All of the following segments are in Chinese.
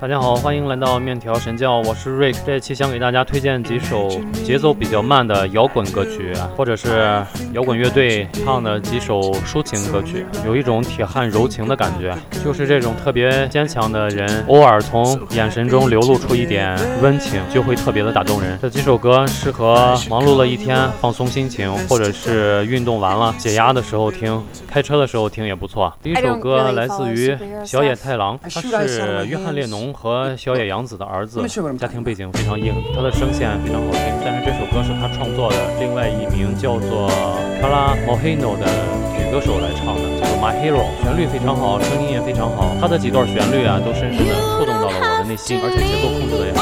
大家好，欢迎来到面条神教，我是 Rick。这期想给大家推荐几首节奏比较慢的摇滚歌曲，或者是摇滚乐队唱的几首抒情歌曲，有一种铁汉柔情的感觉。就是这种特别坚强的人，偶尔从眼神中流露出一点温情，就会特别的打动人。这几首歌适合忙碌了一天放松心情，或者是运动完了解压的时候听，开车的时候听也不错。第一首歌来自于小野太郎，他是约翰列侬。和小野洋子的儿子，家庭背景非常硬，他的声线非常好听。但是这首歌是他创作的，另外一名叫做 Kala Mohino 的女歌手来唱的，叫做 My Hero，旋律非常好，声音也非常好。他的几段旋律啊，都深深的触动到了我的内心，而且节奏控制的也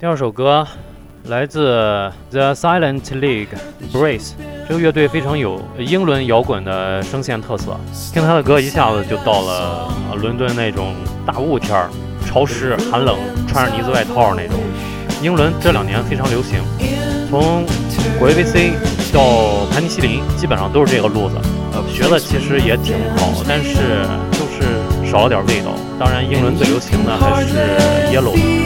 第二首歌来自 The Silent League Brace，这个乐队非常有英伦摇滚的声线特色。听他的歌，一下子就到了伦敦那种大雾天儿、潮湿寒冷、穿着呢子外套那种。英伦这两年非常流行，从果 ABC 到盘尼西林，基本上都是这个路子。呃，学的其实也挺好，但是就是少了点味道。当然，英伦最流行的还是 Yellow。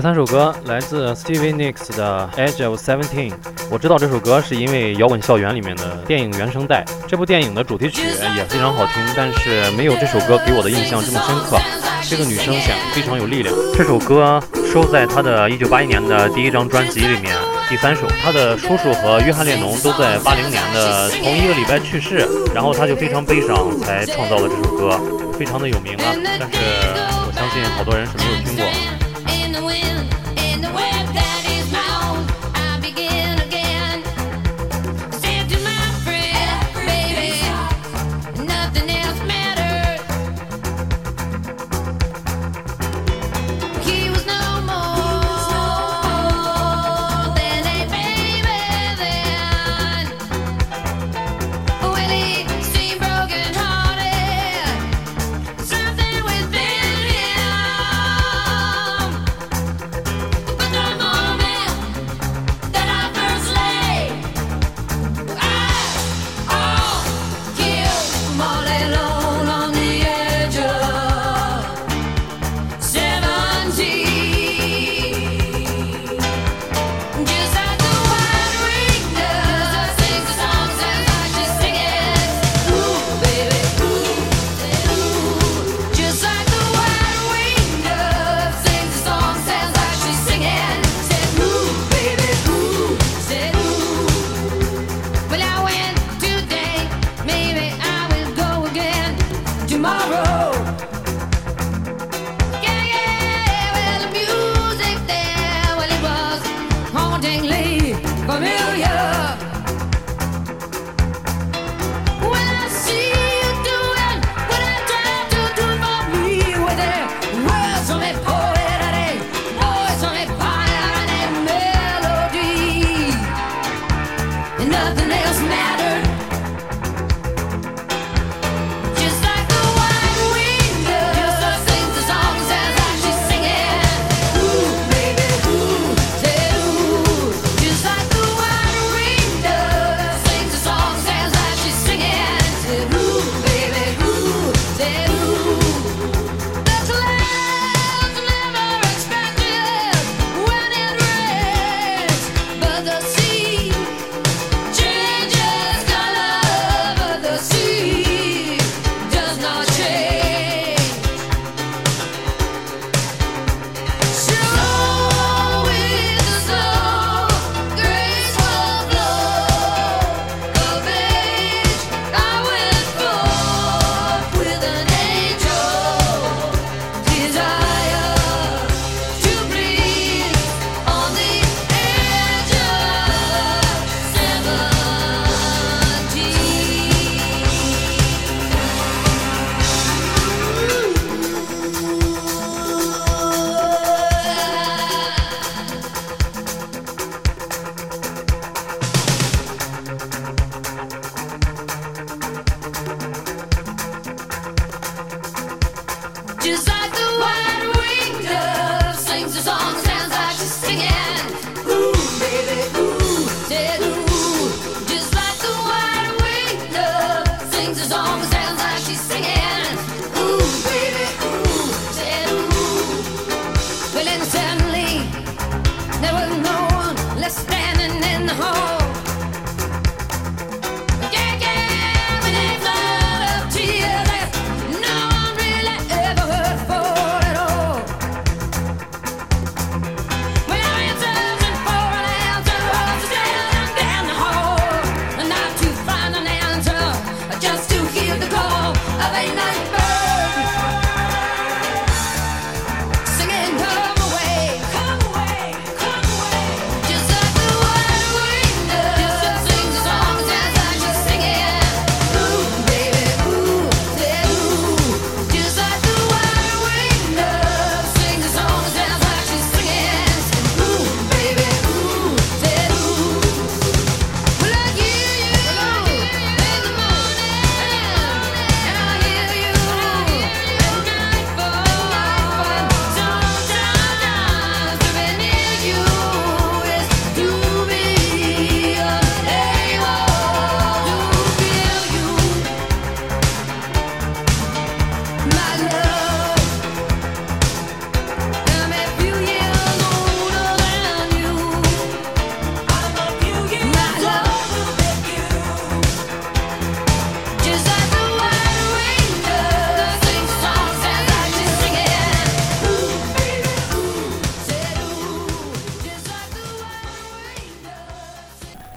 第三首歌来自 Stevie Nicks 的《Edge of Seventeen》。我知道这首歌是因为《摇滚校园》里面的电影原声带。这部电影的主题曲也非常好听，但是没有这首歌给我的印象这么深刻。这个女生显得非常有力量。这首歌收在她的一九八一年的第一张专辑里面，第三首。她的叔叔和约翰列侬都在八零年的同一个礼拜去世，然后她就非常悲伤，才创造了这首歌，非常的有名啊。但是我相信好多人是没有听过。Family.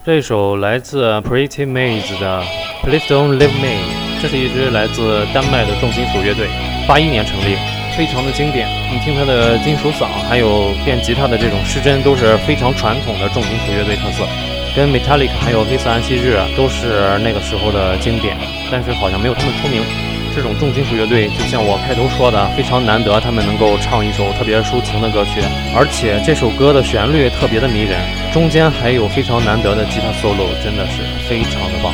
这首来自 Pretty Maids 的 Please Don't Leave Me，这是一支来自丹麦的重金属乐队，八一年成立，非常的经典。你听它的金属嗓，还有电吉他的这种失真，都是非常传统的重金属乐队特色。跟 Metallic 还有黑色安息日都是那个时候的经典，但是好像没有他们出名。这种重金属乐队，就像我开头说的，非常难得，他们能够唱一首特别抒情的歌曲，而且这首歌的旋律特别的迷人，中间还有非常难得的吉他 solo，真的是非常的棒。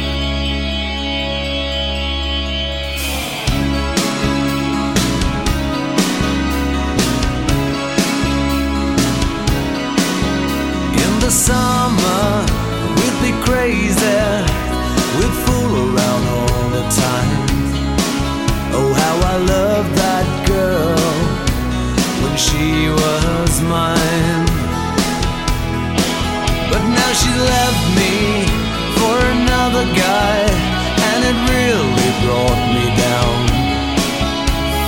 she was mine. But now she left me for another guy, and it really brought me down.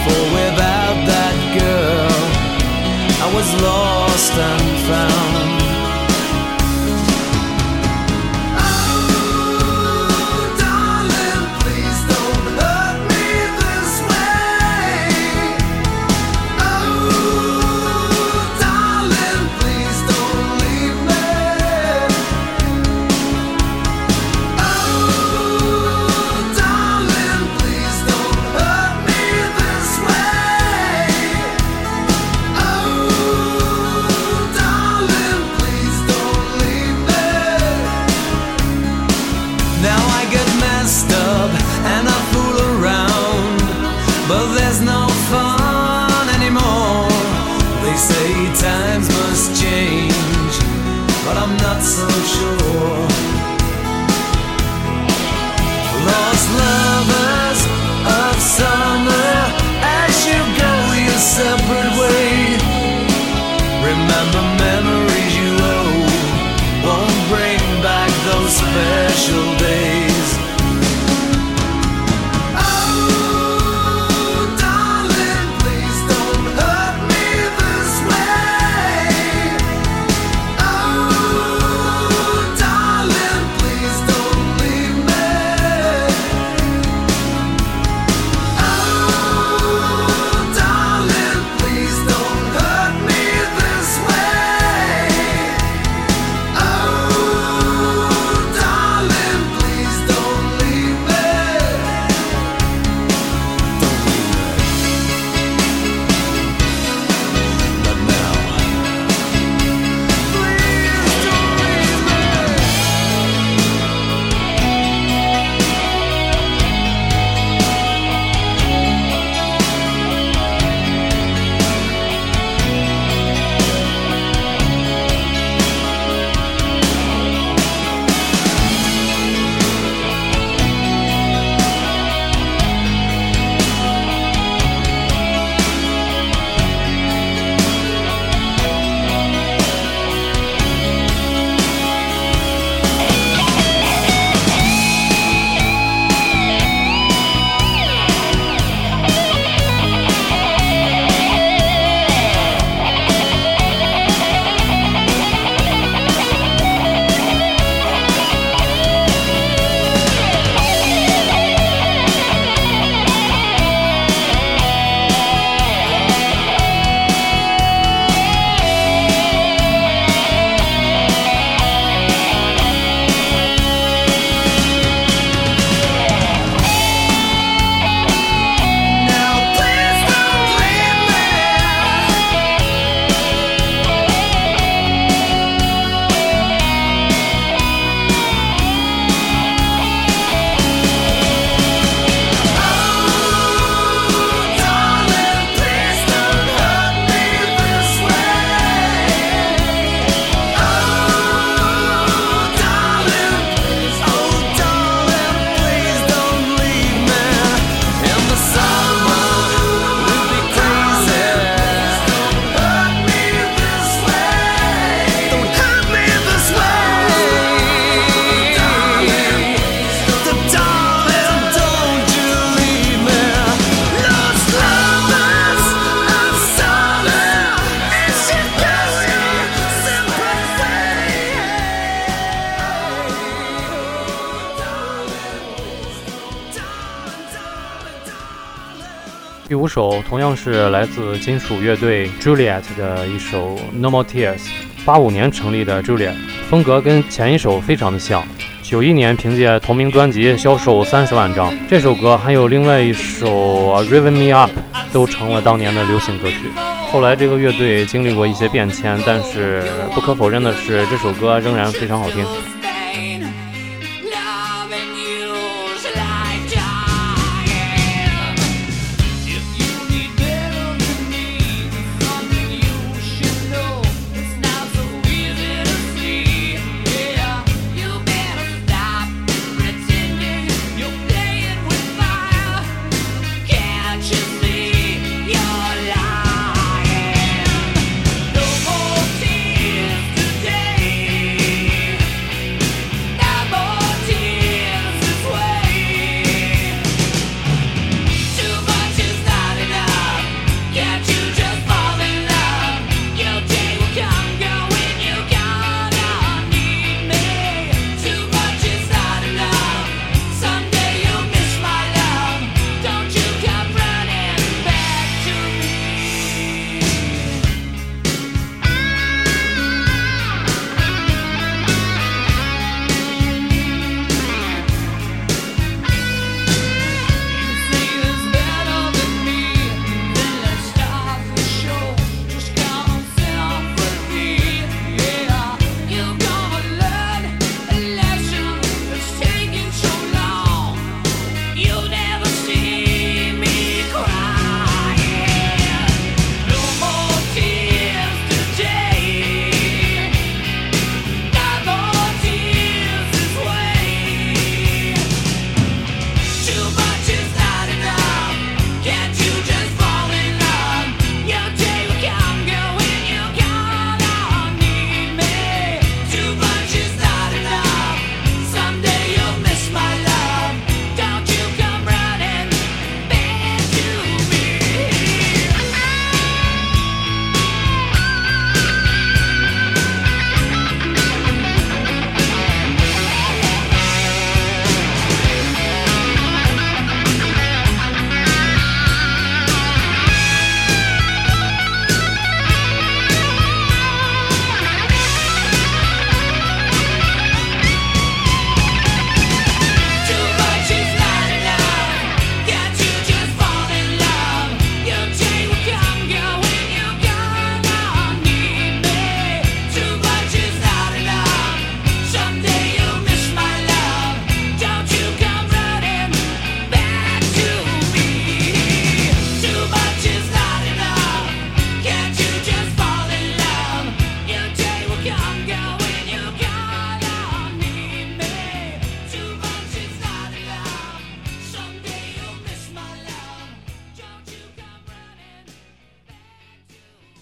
For without that girl, I was lost and found. 第五首同样是来自金属乐队 Juliet 的一首 No More Tears。八五年成立的 Juliet，风格跟前一首非常的像。九一年凭借同名专辑销售三十万张，这首歌还有另外一首 Riven Me Up 都成了当年的流行歌曲。后来这个乐队经历过一些变迁，但是不可否认的是，这首歌仍然非常好听。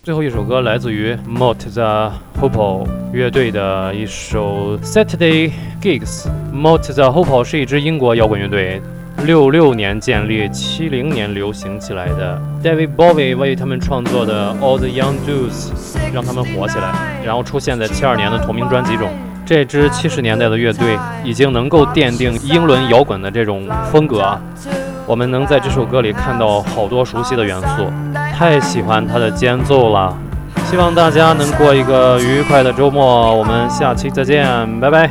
最后一首歌来自于 Mot The Hopo 乐队的一首 Saturday Gigs。Mot The Hopo 是一支英国摇滚乐队，六六年建立，七零年流行起来的。David Bowie 为他们创作的 All the Young Dudes 让他们火起来，然后出现在七二年的同名专辑中。这支七十年代的乐队已经能够奠定英伦摇滚的这种风格啊。我们能在这首歌里看到好多熟悉的元素。太喜欢它的间奏了，希望大家能过一个愉快的周末。我们下期再见，拜拜。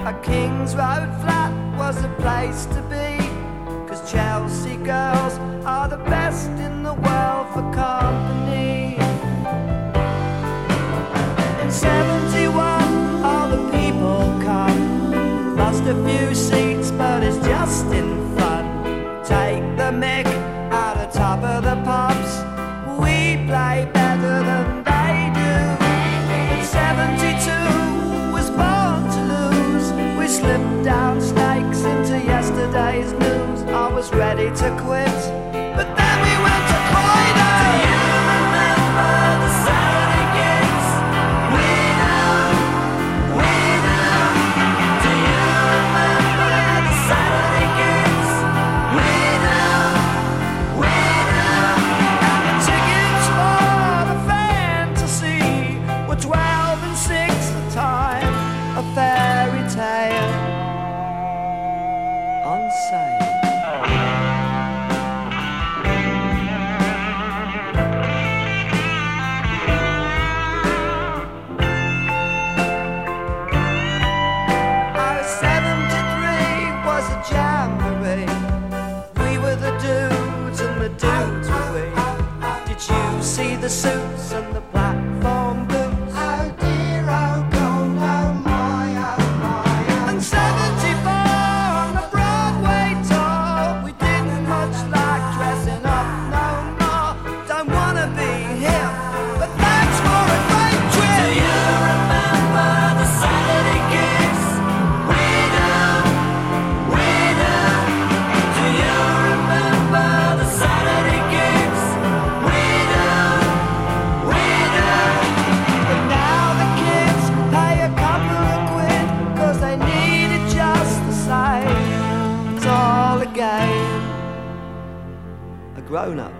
consequence. see the suits and the black. grown up.